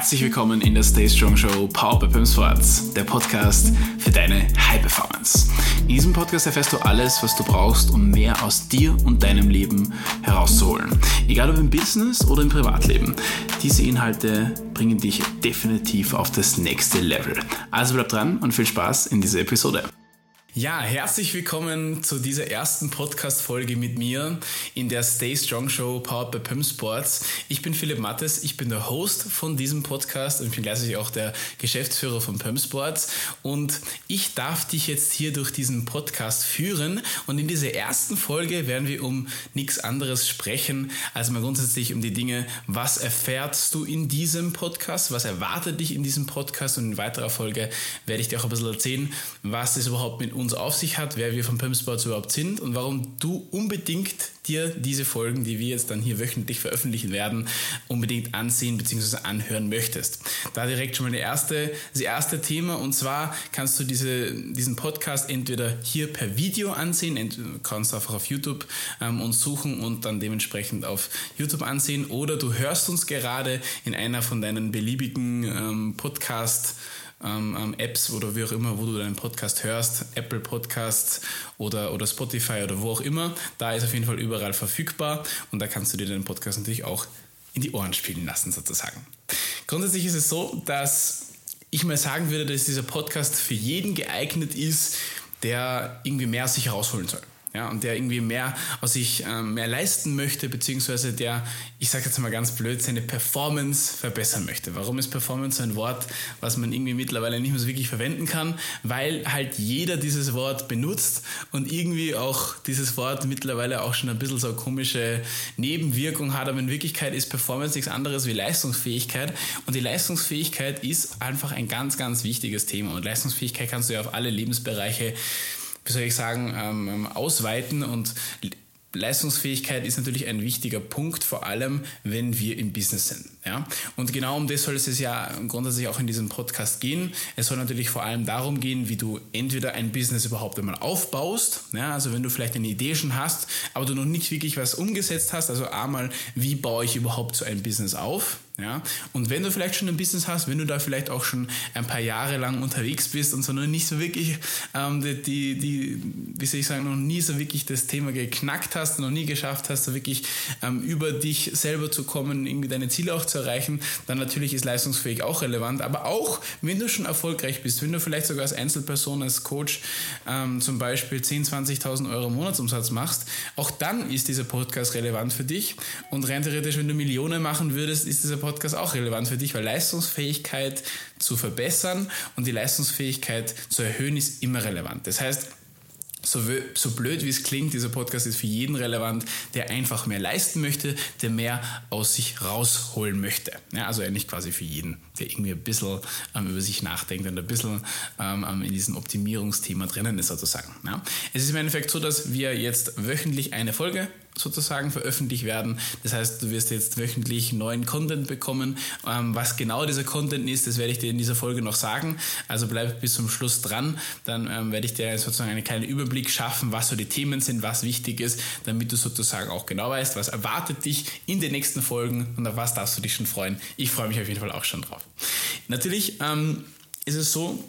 Herzlich willkommen in der Stay Strong Show Power by Pim Sports, der Podcast für deine High Performance. In diesem Podcast erfährst du alles, was du brauchst, um mehr aus dir und deinem Leben herauszuholen. Egal ob im Business oder im Privatleben. Diese Inhalte bringen dich definitiv auf das nächste Level. Also bleib dran und viel Spaß in dieser Episode. Ja, herzlich willkommen zu dieser ersten Podcast-Folge mit mir in der Stay Strong Show powered by Pim Sports. Ich bin Philipp Mattes, ich bin der Host von diesem Podcast und ich bin gleichzeitig auch der Geschäftsführer von Pim Sports. Und ich darf dich jetzt hier durch diesen Podcast führen. Und in dieser ersten Folge werden wir um nichts anderes sprechen, als mal grundsätzlich um die Dinge, was erfährst du in diesem Podcast, was erwartet dich in diesem Podcast? Und in weiterer Folge werde ich dir auch ein bisschen erzählen, was das überhaupt mit uns auf sich hat, wer wir von Pimp Sports überhaupt sind und warum du unbedingt dir diese Folgen, die wir jetzt dann hier wöchentlich veröffentlichen werden, unbedingt ansehen bzw. anhören möchtest. Da direkt schon mal der erste, das erste Thema und zwar kannst du diese, diesen Podcast entweder hier per Video ansehen, kannst einfach auf YouTube ähm, uns suchen und dann dementsprechend auf YouTube ansehen oder du hörst uns gerade in einer von deinen beliebigen ähm, Podcast- ähm, ähm, Apps oder wie auch immer, wo du deinen Podcast hörst, Apple Podcasts oder, oder Spotify oder wo auch immer. Da ist auf jeden Fall überall verfügbar und da kannst du dir deinen Podcast natürlich auch in die Ohren spielen lassen sozusagen. Grundsätzlich ist es so, dass ich mal sagen würde, dass dieser Podcast für jeden geeignet ist, der irgendwie mehr sich herausholen soll ja, und der irgendwie mehr aus sich ähm, mehr leisten möchte, beziehungsweise der, ich sage jetzt mal ganz blöd, seine Performance verbessern möchte. Warum ist Performance ein Wort, was man irgendwie mittlerweile nicht mehr so wirklich verwenden kann? Weil halt jeder dieses Wort benutzt und irgendwie auch dieses Wort mittlerweile auch schon ein bisschen so eine komische Nebenwirkung hat, aber in Wirklichkeit ist Performance nichts anderes wie Leistungsfähigkeit und die Leistungsfähigkeit ist einfach ein ganz, ganz wichtiges Thema und Leistungsfähigkeit kannst du ja auf alle Lebensbereiche wie soll ich sagen, ähm, ähm, ausweiten und Leistungsfähigkeit ist natürlich ein wichtiger Punkt, vor allem wenn wir im Business sind. Ja? Und genau um das soll es ja grundsätzlich auch in diesem Podcast gehen. Es soll natürlich vor allem darum gehen, wie du entweder ein Business überhaupt einmal aufbaust, ja? also wenn du vielleicht eine Idee schon hast, aber du noch nicht wirklich was umgesetzt hast, also einmal, wie baue ich überhaupt so ein Business auf, ja? Und wenn du vielleicht schon ein Business hast, wenn du da vielleicht auch schon ein paar Jahre lang unterwegs bist und so noch nicht so wirklich, ähm, die, die, die, wie soll ich sagen, noch nie so wirklich das Thema geknackt hast, noch nie geschafft hast, so wirklich ähm, über dich selber zu kommen, irgendwie deine Ziele auch zu erreichen, dann natürlich ist leistungsfähig auch relevant. Aber auch, wenn du schon erfolgreich bist, wenn du vielleicht sogar als Einzelperson, als Coach ähm, zum Beispiel 10.000, 20.000 Euro Monatsumsatz machst, auch dann ist dieser Podcast relevant für dich. Und rein theoretisch, wenn du Millionen machen würdest, ist dieser Podcast Podcast auch relevant für dich, weil Leistungsfähigkeit zu verbessern und die Leistungsfähigkeit zu erhöhen ist immer relevant. Das heißt, so, so blöd wie es klingt, dieser Podcast ist für jeden relevant, der einfach mehr leisten möchte, der mehr aus sich rausholen möchte. Ja, also eigentlich quasi für jeden, der irgendwie ein bisschen ähm, über sich nachdenkt und ein bisschen ähm, ähm in diesem Optimierungsthema drinnen ist sozusagen. Ja. Es ist im Endeffekt so, dass wir jetzt wöchentlich eine Folge sozusagen veröffentlicht werden. Das heißt, du wirst jetzt wöchentlich neuen Content bekommen. Ähm, was genau dieser Content ist, das werde ich dir in dieser Folge noch sagen. Also bleib bis zum Schluss dran. Dann ähm, werde ich dir sozusagen einen kleinen Überblick schaffen, was so die Themen sind, was wichtig ist, damit du sozusagen auch genau weißt, was erwartet dich in den nächsten Folgen und auf was darfst du dich schon freuen. Ich freue mich auf jeden Fall auch schon drauf. Natürlich ähm, ist es so,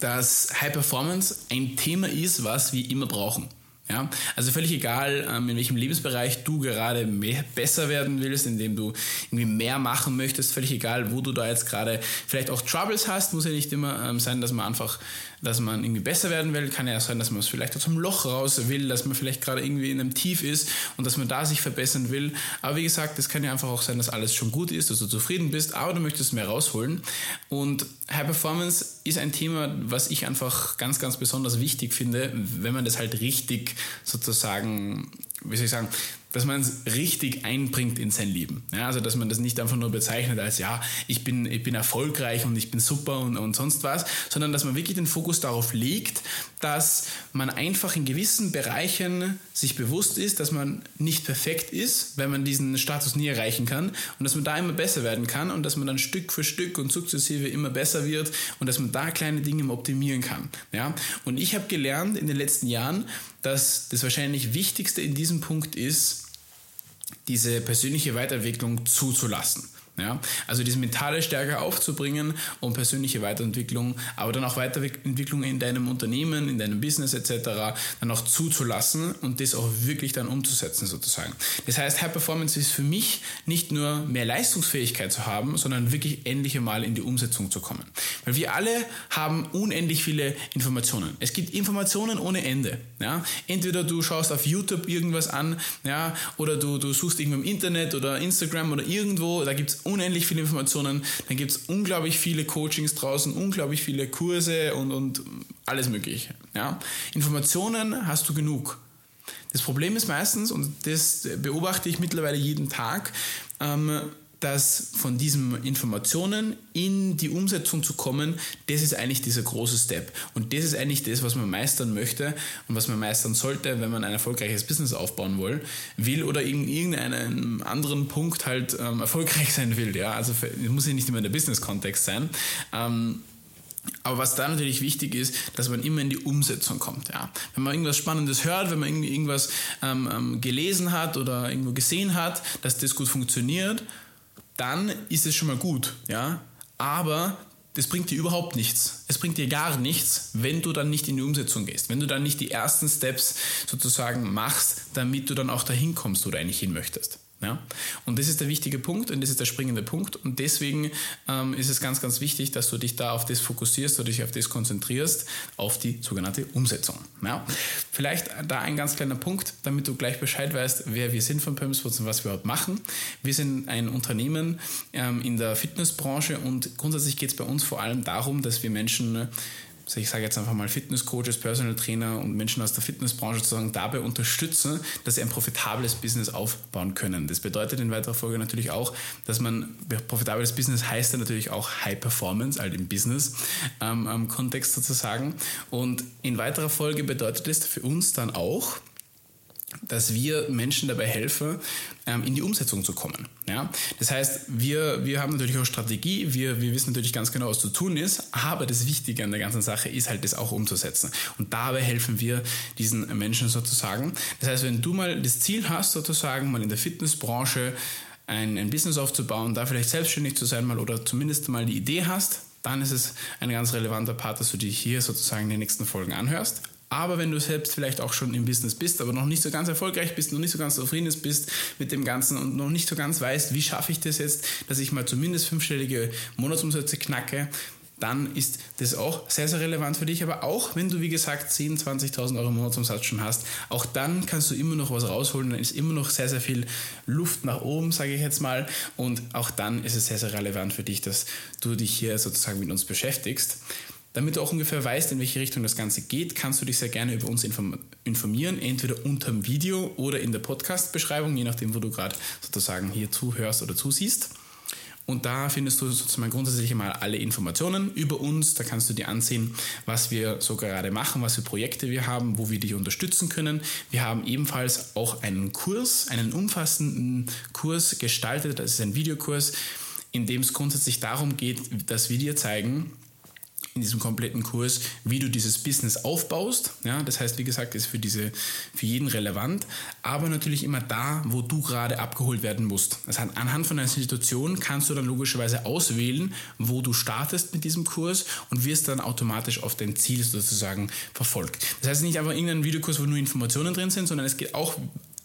dass High Performance ein Thema ist, was wir immer brauchen. Ja, also völlig egal, ähm, in welchem Lebensbereich du gerade mehr, besser werden willst, indem du irgendwie mehr machen möchtest, völlig egal, wo du da jetzt gerade vielleicht auch Troubles hast, muss ja nicht immer ähm, sein, dass man einfach dass man irgendwie besser werden will. Kann ja sein, dass man es vielleicht aus dem Loch raus will, dass man vielleicht gerade irgendwie in einem Tief ist und dass man da sich verbessern will. Aber wie gesagt, es kann ja einfach auch sein, dass alles schon gut ist, dass du zufrieden bist, aber du möchtest mehr rausholen. Und High Performance ist ein Thema, was ich einfach ganz, ganz besonders wichtig finde, wenn man das halt richtig sozusagen, wie soll ich sagen, dass man es richtig einbringt in sein Leben. Ja, also dass man das nicht einfach nur bezeichnet als ja, ich bin, ich bin erfolgreich und ich bin super und, und sonst was, sondern dass man wirklich den Fokus darauf legt, dass man einfach in gewissen Bereichen sich bewusst ist, dass man nicht perfekt ist, wenn man diesen Status nie erreichen kann und dass man da immer besser werden kann und dass man dann Stück für Stück und sukzessive immer besser wird und dass man da kleine Dinge optimieren kann. Ja? Und ich habe gelernt in den letzten Jahren, dass das wahrscheinlich Wichtigste in diesem Punkt ist, diese persönliche Weiterentwicklung zuzulassen. Ja? Also diese mentale Stärke aufzubringen und persönliche Weiterentwicklung, aber dann auch Weiterentwicklung in deinem Unternehmen, in deinem Business etc. dann auch zuzulassen und das auch wirklich dann umzusetzen sozusagen. Das heißt, High Performance ist für mich nicht nur mehr Leistungsfähigkeit zu haben, sondern wirklich endlich einmal in die Umsetzung zu kommen. Weil wir alle haben unendlich viele Informationen. Es gibt Informationen ohne Ende. Ja? Entweder du schaust auf YouTube irgendwas an, ja, oder du, du suchst irgendwo im Internet oder Instagram oder irgendwo, da gibt unendlich viele Informationen, dann gibt es unglaublich viele Coachings draußen, unglaublich viele Kurse und, und alles mögliche. Ja? Informationen hast du genug. Das Problem ist meistens, und das beobachte ich mittlerweile jeden Tag, ähm, dass von diesen Informationen in die Umsetzung zu kommen, das ist eigentlich dieser große Step. Und das ist eigentlich das, was man meistern möchte und was man meistern sollte, wenn man ein erfolgreiches Business aufbauen will, will oder in irgendeinem anderen Punkt halt ähm, erfolgreich sein will. Ja? Also muss ja nicht immer der Business-Kontext sein. Ähm, aber was da natürlich wichtig ist, dass man immer in die Umsetzung kommt. Ja. Wenn man irgendwas Spannendes hört, wenn man irgendwas ähm, ähm gelesen hat oder irgendwo gesehen hat, dass das gut funktioniert, dann ist es schon mal gut, ja. Aber das bringt dir überhaupt nichts. Es bringt dir gar nichts, wenn du dann nicht in die Umsetzung gehst, wenn du dann nicht die ersten Steps sozusagen machst, damit du dann auch dahin kommst, wo du eigentlich hin möchtest. Ja? Und das ist der wichtige Punkt und das ist der springende Punkt. Und deswegen ähm, ist es ganz, ganz wichtig, dass du dich da auf das fokussierst, du dich auf das konzentrierst, auf die sogenannte Umsetzung. Ja? Vielleicht da ein ganz kleiner Punkt, damit du gleich Bescheid weißt, wer wir sind von Pimswoods und was wir überhaupt machen. Wir sind ein Unternehmen ähm, in der Fitnessbranche und grundsätzlich geht es bei uns vor allem darum, dass wir Menschen also ich sage jetzt einfach mal Fitnesscoaches, Personal Trainer und Menschen aus der Fitnessbranche sozusagen dabei unterstützen, dass sie ein profitables Business aufbauen können. Das bedeutet in weiterer Folge natürlich auch, dass man profitables Business heißt ja natürlich auch High Performance, halt im Business ähm, Kontext sozusagen. Und in weiterer Folge bedeutet es für uns dann auch, dass wir Menschen dabei helfen, ähm, in die Umsetzung zu kommen. Ja? Das heißt, wir, wir haben natürlich auch Strategie, wir, wir wissen natürlich ganz genau, was zu tun ist, aber das Wichtige an der ganzen Sache ist halt, das auch umzusetzen. Und dabei helfen wir diesen Menschen sozusagen. Das heißt, wenn du mal das Ziel hast, sozusagen mal in der Fitnessbranche ein, ein Business aufzubauen, da vielleicht selbstständig zu sein mal oder zumindest mal die Idee hast, dann ist es ein ganz relevanter Part, dass du dich hier sozusagen in den nächsten Folgen anhörst. Aber wenn du selbst vielleicht auch schon im Business bist, aber noch nicht so ganz erfolgreich bist, noch nicht so ganz zufrieden bist mit dem Ganzen und noch nicht so ganz weißt, wie schaffe ich das jetzt, dass ich mal zumindest fünfstellige Monatsumsätze knacke, dann ist das auch sehr, sehr relevant für dich. Aber auch wenn du, wie gesagt, 10.000, 20.000 Euro Monatsumsatz schon hast, auch dann kannst du immer noch was rausholen. Dann ist immer noch sehr, sehr viel Luft nach oben, sage ich jetzt mal. Und auch dann ist es sehr, sehr relevant für dich, dass du dich hier sozusagen mit uns beschäftigst. Damit du auch ungefähr weißt, in welche Richtung das Ganze geht, kannst du dich sehr gerne über uns informieren, entweder unter dem Video oder in der Podcast-Beschreibung, je nachdem, wo du gerade sozusagen hier zuhörst oder zusiehst. Und da findest du sozusagen grundsätzlich mal alle Informationen über uns. Da kannst du dir ansehen, was wir so gerade machen, was für Projekte wir haben, wo wir dich unterstützen können. Wir haben ebenfalls auch einen Kurs, einen umfassenden Kurs gestaltet. Das ist ein Videokurs, in dem es grundsätzlich darum geht, dass wir dir zeigen, in diesem kompletten Kurs, wie du dieses Business aufbaust. Ja, das heißt, wie gesagt, ist für, diese, für jeden relevant, aber natürlich immer da, wo du gerade abgeholt werden musst. Das heißt, anhand von einer Situation kannst du dann logischerweise auswählen, wo du startest mit diesem Kurs und wirst dann automatisch auf dein Ziel sozusagen verfolgt. Das heißt nicht einfach irgendein Videokurs, wo nur Informationen drin sind, sondern es geht auch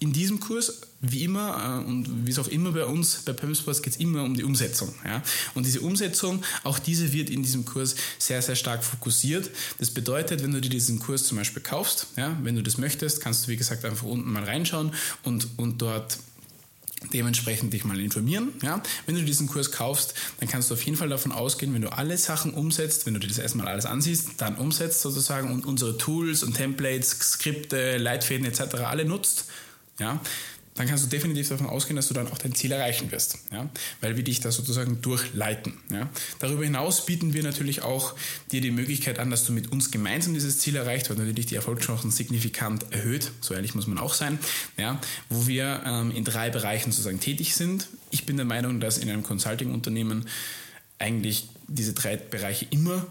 in diesem Kurs, wie immer äh, und wie es auch immer bei uns bei Pemsports geht es immer um die Umsetzung. Ja? Und diese Umsetzung, auch diese wird in diesem Kurs sehr, sehr stark fokussiert. Das bedeutet, wenn du dir diesen Kurs zum Beispiel kaufst, ja, wenn du das möchtest, kannst du wie gesagt einfach unten mal reinschauen und, und dort dementsprechend dich mal informieren. Ja? Wenn du diesen Kurs kaufst, dann kannst du auf jeden Fall davon ausgehen, wenn du alle Sachen umsetzt, wenn du dir das erstmal alles ansiehst, dann umsetzt sozusagen und unsere Tools und Templates, Skripte, Leitfäden etc. alle nutzt, ja, dann kannst du definitiv davon ausgehen, dass du dann auch dein Ziel erreichen wirst, ja, weil wir dich da sozusagen durchleiten. Ja. Darüber hinaus bieten wir natürlich auch dir die Möglichkeit an, dass du mit uns gemeinsam dieses Ziel erreicht, weil natürlich die Erfolgschancen signifikant erhöht, so ehrlich muss man auch sein, ja, wo wir ähm, in drei Bereichen sozusagen tätig sind. Ich bin der Meinung, dass in einem Consulting-Unternehmen eigentlich diese drei Bereiche immer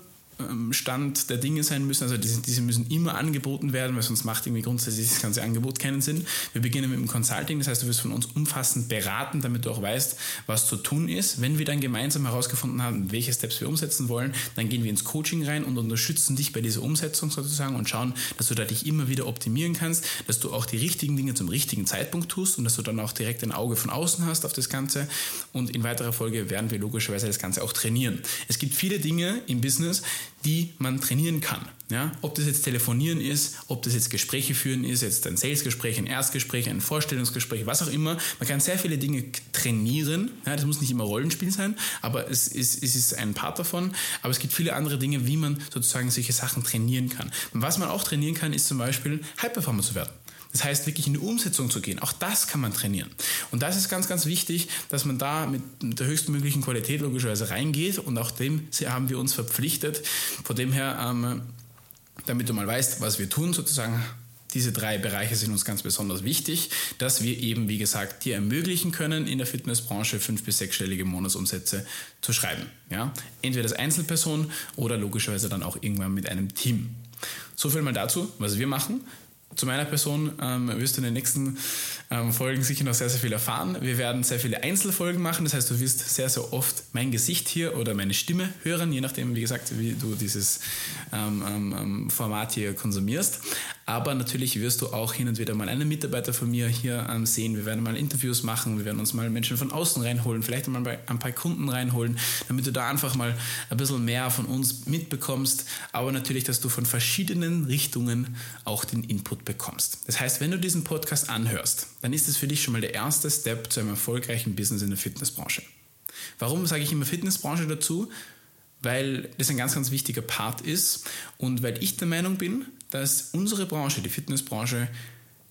Stand der Dinge sein müssen. Also diese, diese müssen immer angeboten werden, weil sonst macht irgendwie grundsätzlich das ganze Angebot keinen Sinn. Wir beginnen mit dem Consulting, das heißt, du wirst von uns umfassend beraten, damit du auch weißt, was zu tun ist. Wenn wir dann gemeinsam herausgefunden haben, welche Steps wir umsetzen wollen, dann gehen wir ins Coaching rein und unterstützen dich bei dieser Umsetzung sozusagen und schauen, dass du da dich immer wieder optimieren kannst, dass du auch die richtigen Dinge zum richtigen Zeitpunkt tust und dass du dann auch direkt ein Auge von außen hast auf das Ganze. Und in weiterer Folge werden wir logischerweise das Ganze auch trainieren. Es gibt viele Dinge im Business, die man trainieren kann. Ja? Ob das jetzt Telefonieren ist, ob das jetzt Gespräche führen ist, jetzt ein Salesgespräch, ein Erstgespräch, ein Vorstellungsgespräch, was auch immer. Man kann sehr viele Dinge trainieren. Ja? Das muss nicht immer Rollenspiel sein, aber es ist, es ist ein Part davon. Aber es gibt viele andere Dinge, wie man sozusagen solche Sachen trainieren kann. Und was man auch trainieren kann, ist zum Beispiel High Performer zu werden. Das heißt, wirklich in die Umsetzung zu gehen. Auch das kann man trainieren. Und das ist ganz, ganz wichtig, dass man da mit der höchstmöglichen Qualität logischerweise reingeht. Und auch dem haben wir uns verpflichtet. Von dem her, ähm, damit du mal weißt, was wir tun, sozusagen, diese drei Bereiche sind uns ganz besonders wichtig, dass wir eben, wie gesagt, dir ermöglichen können, in der Fitnessbranche fünf- bis sechsstellige Monatsumsätze zu schreiben. Ja? Entweder als Einzelperson oder logischerweise dann auch irgendwann mit einem Team. So viel mal dazu, was wir machen. Zu meiner Person ähm, wirst du in den nächsten ähm, Folgen sicher noch sehr, sehr viel erfahren. Wir werden sehr viele Einzelfolgen machen, das heißt, du wirst sehr, sehr oft mein Gesicht hier oder meine Stimme hören, je nachdem, wie gesagt, wie du dieses ähm, ähm, ähm Format hier konsumierst. Aber natürlich wirst du auch hin und wieder mal einen Mitarbeiter von mir hier ähm, sehen. Wir werden mal Interviews machen, wir werden uns mal Menschen von außen reinholen, vielleicht mal ein paar Kunden reinholen, damit du da einfach mal ein bisschen mehr von uns mitbekommst. Aber natürlich, dass du von verschiedenen Richtungen auch den Input bekommst. Das heißt, wenn du diesen Podcast anhörst, dann ist es für dich schon mal der erste Step zu einem erfolgreichen Business in der Fitnessbranche. Warum sage ich immer Fitnessbranche dazu? Weil das ein ganz, ganz wichtiger Part ist und weil ich der Meinung bin, dass unsere Branche, die Fitnessbranche,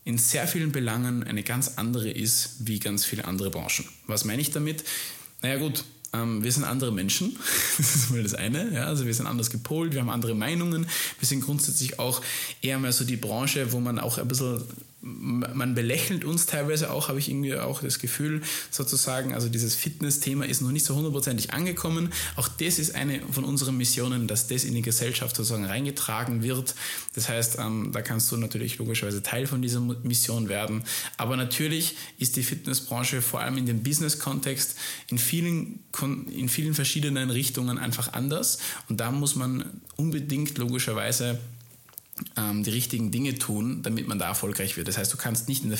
in sehr vielen Belangen eine ganz andere ist wie ganz viele andere Branchen. Was meine ich damit? Naja gut, ähm, wir sind andere Menschen, das ist mal das eine. Ja? Also wir sind anders gepolt, wir haben andere Meinungen. Wir sind grundsätzlich auch eher mehr so die Branche, wo man auch ein bisschen man belächelt uns teilweise auch, habe ich irgendwie auch das Gefühl, sozusagen. Also dieses Fitness-Thema ist noch nicht so hundertprozentig angekommen. Auch das ist eine von unseren Missionen, dass das in die Gesellschaft sozusagen reingetragen wird. Das heißt, ähm, da kannst du natürlich logischerweise Teil von dieser Mission werden. Aber natürlich ist die Fitnessbranche vor allem in dem Business-Kontext in vielen, in vielen verschiedenen Richtungen einfach anders. Und da muss man unbedingt logischerweise die richtigen Dinge tun, damit man da erfolgreich wird. Das heißt, du kannst nicht in der,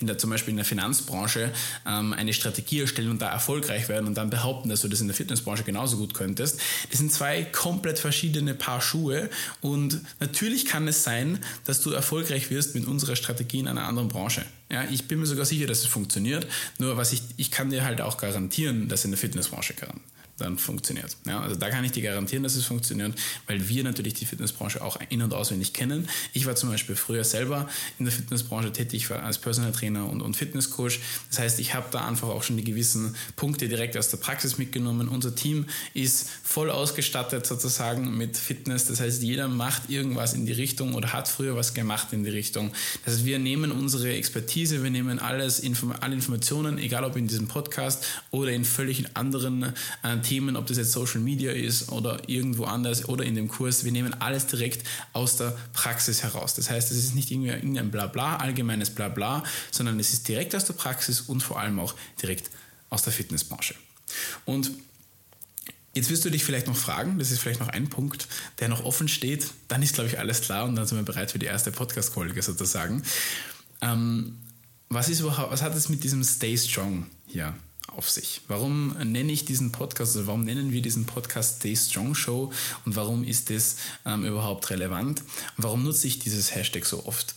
in der zum Beispiel in der Finanzbranche ähm, eine Strategie erstellen und da erfolgreich werden und dann behaupten, dass du das in der Fitnessbranche genauso gut könntest. Das sind zwei komplett verschiedene Paar Schuhe und natürlich kann es sein, dass du erfolgreich wirst mit unserer Strategie in einer anderen Branche. Ja, ich bin mir sogar sicher, dass es funktioniert. Nur was ich, ich kann dir halt auch garantieren, dass in der Fitnessbranche kann dann funktioniert. Ja, also da kann ich dir garantieren, dass es funktioniert, weil wir natürlich die Fitnessbranche auch in- und auswendig kennen. Ich war zum Beispiel früher selber in der Fitnessbranche tätig, war als Personal Trainer und, und Fitnesscoach. Das heißt, ich habe da einfach auch schon die gewissen Punkte direkt aus der Praxis mitgenommen. Unser Team ist voll ausgestattet sozusagen mit Fitness. Das heißt, jeder macht irgendwas in die Richtung oder hat früher was gemacht in die Richtung. Das heißt, wir nehmen unsere Expertise, wir nehmen alles, alle Informationen, egal ob in diesem Podcast oder in völlig anderen äh, Themen, ob das jetzt Social Media ist oder irgendwo anders oder in dem Kurs. Wir nehmen alles direkt aus der Praxis heraus. Das heißt, es ist nicht irgendwie irgendein Blabla, allgemeines Blabla, sondern es ist direkt aus der Praxis und vor allem auch direkt aus der Fitnessbranche. Und Jetzt wirst du dich vielleicht noch fragen, das ist vielleicht noch ein Punkt, der noch offen steht. Dann ist, glaube ich, alles klar und dann sind wir bereit für die erste Podcast-Folge sozusagen. Ähm, was, ist was hat es mit diesem Stay Strong hier auf sich. Warum nenne ich diesen Podcast, also warum nennen wir diesen Podcast Stay Strong Show und warum ist das ähm, überhaupt relevant? warum nutze ich dieses Hashtag so oft?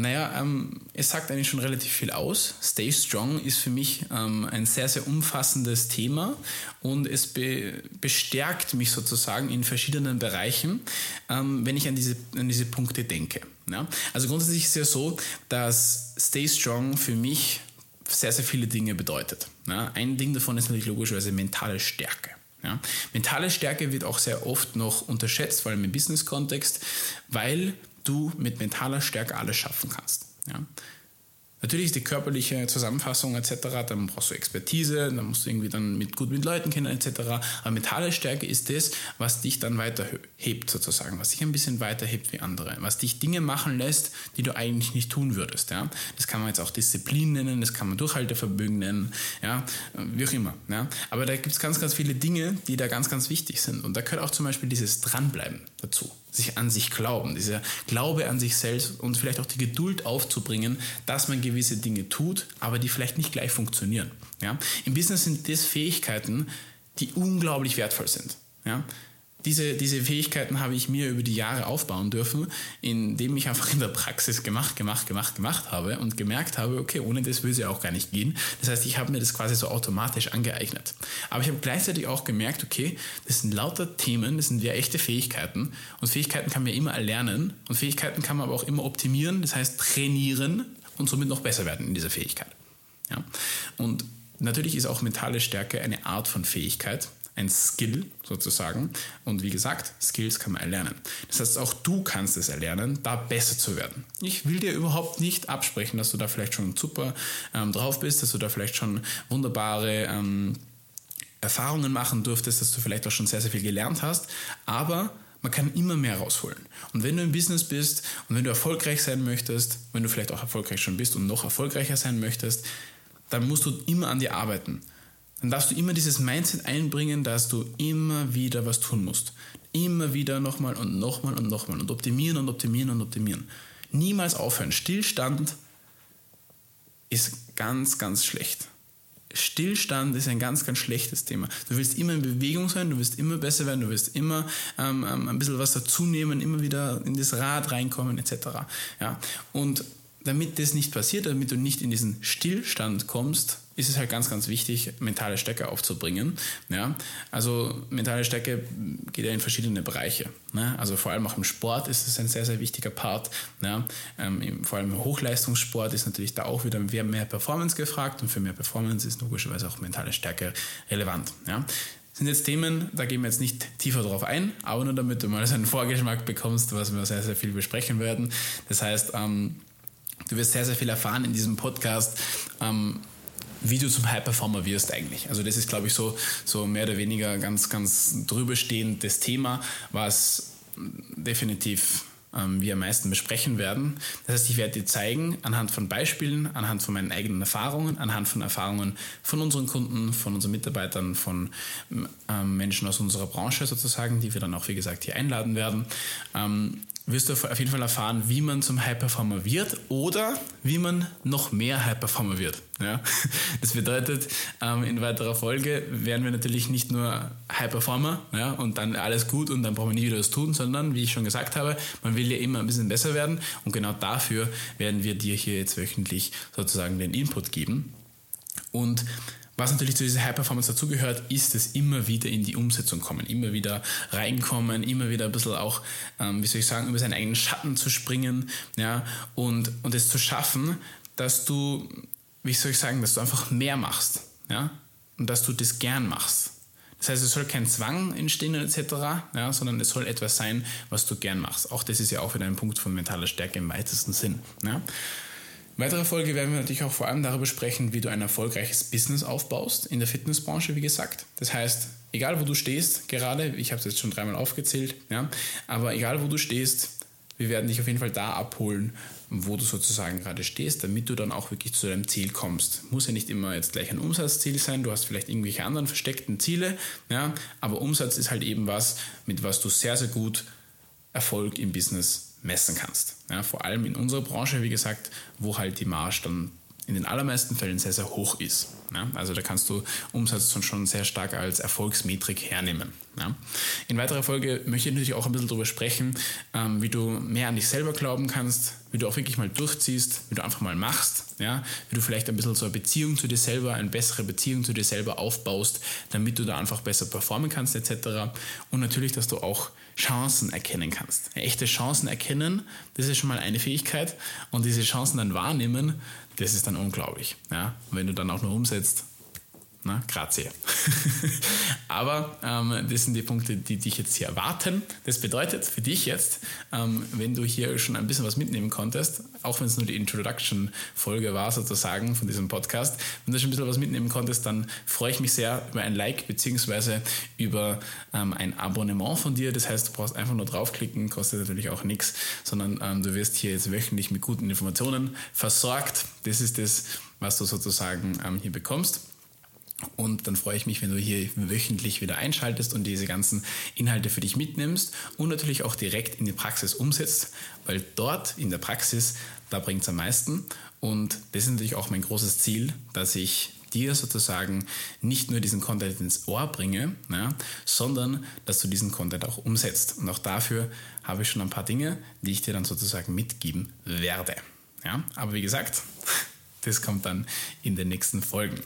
Naja, ähm, es sagt eigentlich schon relativ viel aus. Stay Strong ist für mich ähm, ein sehr, sehr umfassendes Thema und es be bestärkt mich sozusagen in verschiedenen Bereichen, ähm, wenn ich an diese, an diese Punkte denke. Ja? Also grundsätzlich ist es ja so, dass Stay Strong für mich sehr, sehr viele Dinge bedeutet. Ja, ein Ding davon ist natürlich logischerweise mentale Stärke. Ja, mentale Stärke wird auch sehr oft noch unterschätzt, vor allem im Business-Kontext, weil du mit mentaler Stärke alles schaffen kannst. Ja. Natürlich ist die körperliche Zusammenfassung etc., dann brauchst du Expertise, dann musst du irgendwie dann mit gut mit Leuten kennen etc. Aber mentale Stärke ist das, was dich dann weiterhebt sozusagen, was dich ein bisschen weiterhebt wie andere, was dich Dinge machen lässt, die du eigentlich nicht tun würdest. Ja? Das kann man jetzt auch Disziplin nennen, das kann man Durchhaltevermögen nennen, ja? wie auch immer. Ja? Aber da gibt es ganz, ganz viele Dinge, die da ganz, ganz wichtig sind. Und da gehört auch zum Beispiel dieses Dranbleiben dazu sich an sich glauben, dieser Glaube an sich selbst und vielleicht auch die Geduld aufzubringen, dass man gewisse Dinge tut, aber die vielleicht nicht gleich funktionieren. Ja? Im Business sind das Fähigkeiten, die unglaublich wertvoll sind. Ja? Diese, diese Fähigkeiten habe ich mir über die Jahre aufbauen dürfen, indem ich einfach in der Praxis gemacht, gemacht, gemacht, gemacht habe und gemerkt habe, okay, ohne das würde es ja auch gar nicht gehen. Das heißt, ich habe mir das quasi so automatisch angeeignet. Aber ich habe gleichzeitig auch gemerkt, okay, das sind lauter Themen, das sind ja echte Fähigkeiten und Fähigkeiten kann man immer erlernen und Fähigkeiten kann man aber auch immer optimieren, das heißt trainieren und somit noch besser werden in dieser Fähigkeit. Ja? Und natürlich ist auch mentale Stärke eine Art von Fähigkeit, ein Skill sozusagen. Und wie gesagt, Skills kann man erlernen. Das heißt, auch du kannst es erlernen, da besser zu werden. Ich will dir überhaupt nicht absprechen, dass du da vielleicht schon super ähm, drauf bist, dass du da vielleicht schon wunderbare ähm, Erfahrungen machen durftest, dass du vielleicht auch schon sehr, sehr viel gelernt hast. Aber man kann immer mehr rausholen. Und wenn du im Business bist und wenn du erfolgreich sein möchtest, wenn du vielleicht auch erfolgreich schon bist und noch erfolgreicher sein möchtest, dann musst du immer an dir arbeiten dann darfst du immer dieses Mindset einbringen, dass du immer wieder was tun musst. Immer wieder nochmal und nochmal und nochmal und optimieren und optimieren und optimieren. Niemals aufhören. Stillstand ist ganz, ganz schlecht. Stillstand ist ein ganz, ganz schlechtes Thema. Du willst immer in Bewegung sein, du willst immer besser werden, du willst immer ähm, ähm ein bisschen was dazunehmen, immer wieder in das Rad reinkommen etc. Ja? Und damit das nicht passiert, damit du nicht in diesen Stillstand kommst, ist es halt ganz, ganz wichtig, mentale Stärke aufzubringen. Ja? Also mentale Stärke geht ja in verschiedene Bereiche. Ne? Also vor allem auch im Sport ist es ein sehr, sehr wichtiger Part. Ja? Ähm, vor allem im Hochleistungssport ist natürlich da auch wieder mehr Performance gefragt und für mehr Performance ist logischerweise auch mentale Stärke relevant. Ja? sind jetzt Themen, da gehen wir jetzt nicht tiefer drauf ein, aber nur damit du mal so einen Vorgeschmack bekommst, was wir sehr, sehr viel besprechen werden. Das heißt, ähm, du wirst sehr, sehr viel erfahren in diesem Podcast. Ähm, wie du zum High Performer wirst eigentlich. Also das ist, glaube ich, so, so mehr oder weniger ganz, ganz drüber stehendes Thema, was definitiv ähm, wir am meisten besprechen werden. Das heißt, ich werde dir zeigen, anhand von Beispielen, anhand von meinen eigenen Erfahrungen, anhand von Erfahrungen von unseren Kunden, von unseren Mitarbeitern, von ähm, Menschen aus unserer Branche sozusagen, die wir dann auch, wie gesagt, hier einladen werden, ähm, wirst du auf jeden Fall erfahren, wie man zum High Performer wird oder wie man noch mehr High Performer wird. Ja? Das bedeutet, ähm, in weiterer Folge werden wir natürlich nicht nur High Performer ja, und dann alles gut und dann brauchen wir nie wieder was tun, sondern wie ich schon gesagt habe, man will ja immer ein bisschen besser werden und genau dafür werden wir dir hier jetzt wöchentlich sozusagen den Input geben. Und was natürlich zu dieser High Performance dazugehört, ist es immer wieder in die Umsetzung kommen, immer wieder reinkommen, immer wieder ein bisschen auch, ähm, wie soll ich sagen, über seinen eigenen Schatten zu springen, ja, und, und es zu schaffen, dass du, wie soll ich sagen, dass du einfach mehr machst, ja, und dass du das gern machst. Das heißt, es soll kein Zwang entstehen etc., ja, sondern es soll etwas sein, was du gern machst. Auch das ist ja auch wieder ein Punkt von mentaler Stärke im weitesten Sinn. Ja. In weiterer Folge werden wir natürlich auch vor allem darüber sprechen, wie du ein erfolgreiches Business aufbaust in der Fitnessbranche, wie gesagt. Das heißt, egal wo du stehst, gerade, ich habe es jetzt schon dreimal aufgezählt, ja, aber egal wo du stehst, wir werden dich auf jeden Fall da abholen, wo du sozusagen gerade stehst, damit du dann auch wirklich zu deinem Ziel kommst. Muss ja nicht immer jetzt gleich ein Umsatzziel sein, du hast vielleicht irgendwelche anderen versteckten Ziele, ja, aber Umsatz ist halt eben was, mit was du sehr, sehr gut Erfolg im Business messen kannst. Ja, vor allem in unserer Branche, wie gesagt, wo halt die Marge dann in den allermeisten Fällen sehr, sehr hoch ist. Ja, also da kannst du Umsatz schon sehr stark als Erfolgsmetrik hernehmen. Ja. In weiterer Folge möchte ich natürlich auch ein bisschen darüber sprechen, ähm, wie du mehr an dich selber glauben kannst, wie du auch wirklich mal durchziehst, wie du einfach mal machst, ja, wie du vielleicht ein bisschen so eine Beziehung zu dir selber, eine bessere Beziehung zu dir selber aufbaust, damit du da einfach besser performen kannst etc. Und natürlich, dass du auch Chancen erkennen kannst. Echte Chancen erkennen, das ist schon mal eine Fähigkeit und diese Chancen dann wahrnehmen, das ist dann unglaublich. Ja? Und wenn du dann auch nur umsetzt, Na, grazie. Aber ähm, das sind die Punkte, die dich jetzt hier erwarten. Das bedeutet für dich jetzt, ähm, wenn du hier schon ein bisschen was mitnehmen konntest, auch wenn es nur die Introduction-Folge war sozusagen von diesem Podcast, wenn du schon ein bisschen was mitnehmen konntest, dann freue ich mich sehr über ein Like beziehungsweise über ähm, ein Abonnement von dir. Das heißt, du brauchst einfach nur draufklicken, kostet natürlich auch nichts, sondern ähm, du wirst hier jetzt wöchentlich mit guten Informationen versorgt. Das ist das, was du sozusagen ähm, hier bekommst. Und dann freue ich mich, wenn du hier wöchentlich wieder einschaltest und diese ganzen Inhalte für dich mitnimmst und natürlich auch direkt in die Praxis umsetzt, weil dort in der Praxis, da bringt es am meisten. Und das ist natürlich auch mein großes Ziel, dass ich dir sozusagen nicht nur diesen Content ins Ohr bringe, ja, sondern dass du diesen Content auch umsetzt. Und auch dafür habe ich schon ein paar Dinge, die ich dir dann sozusagen mitgeben werde. Ja, aber wie gesagt, das kommt dann in den nächsten Folgen.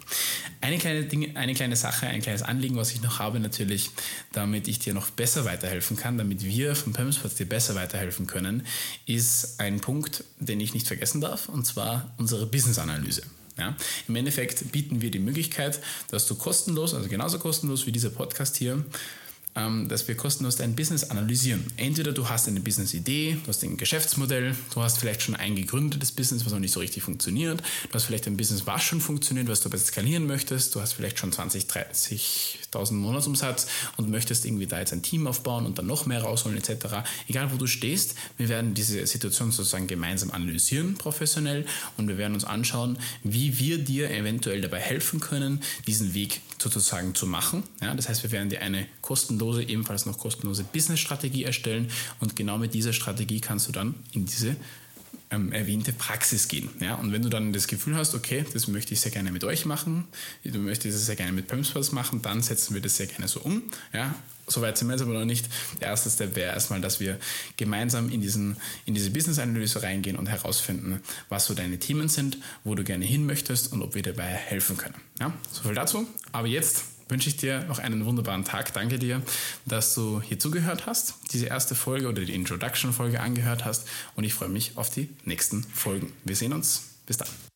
Eine kleine, Dinge, eine kleine Sache, ein kleines Anliegen, was ich noch habe, natürlich, damit ich dir noch besser weiterhelfen kann, damit wir vom Pömsport dir besser weiterhelfen können, ist ein Punkt, den ich nicht vergessen darf, und zwar unsere Business-Analyse. Ja, Im Endeffekt bieten wir die Möglichkeit, dass du kostenlos, also genauso kostenlos wie dieser Podcast hier, dass wir kostenlos dein Business analysieren. Entweder du hast eine Business-Idee, du hast ein Geschäftsmodell, du hast vielleicht schon ein gegründetes Business, was noch nicht so richtig funktioniert, du hast vielleicht ein Business, was schon funktioniert, was du aber skalieren möchtest, du hast vielleicht schon 20, 30.000 Monatsumsatz und möchtest irgendwie da jetzt ein Team aufbauen und dann noch mehr rausholen etc. Egal wo du stehst, wir werden diese Situation sozusagen gemeinsam analysieren, professionell, und wir werden uns anschauen, wie wir dir eventuell dabei helfen können, diesen Weg sozusagen zu machen. Ja, das heißt, wir werden dir eine kostenlose, ebenfalls noch kostenlose Business-Strategie erstellen und genau mit dieser Strategie kannst du dann in diese ähm, erwähnte Praxis gehen. Ja? Und wenn du dann das Gefühl hast, okay, das möchte ich sehr gerne mit euch machen, du möchtest es sehr gerne mit Pumspers machen, dann setzen wir das sehr gerne so um. Ja? Soweit sind wir jetzt aber noch nicht. Der erste Step wäre erstmal, dass wir gemeinsam in, diesen, in diese Business-Analyse reingehen und herausfinden, was so deine Themen sind, wo du gerne hin möchtest und ob wir dabei helfen können. Ja? So viel dazu. Aber jetzt wünsche ich dir noch einen wunderbaren Tag. Danke dir, dass du hier zugehört hast, diese erste Folge oder die Introduction-Folge angehört hast und ich freue mich auf die nächsten Folgen. Wir sehen uns. Bis dann.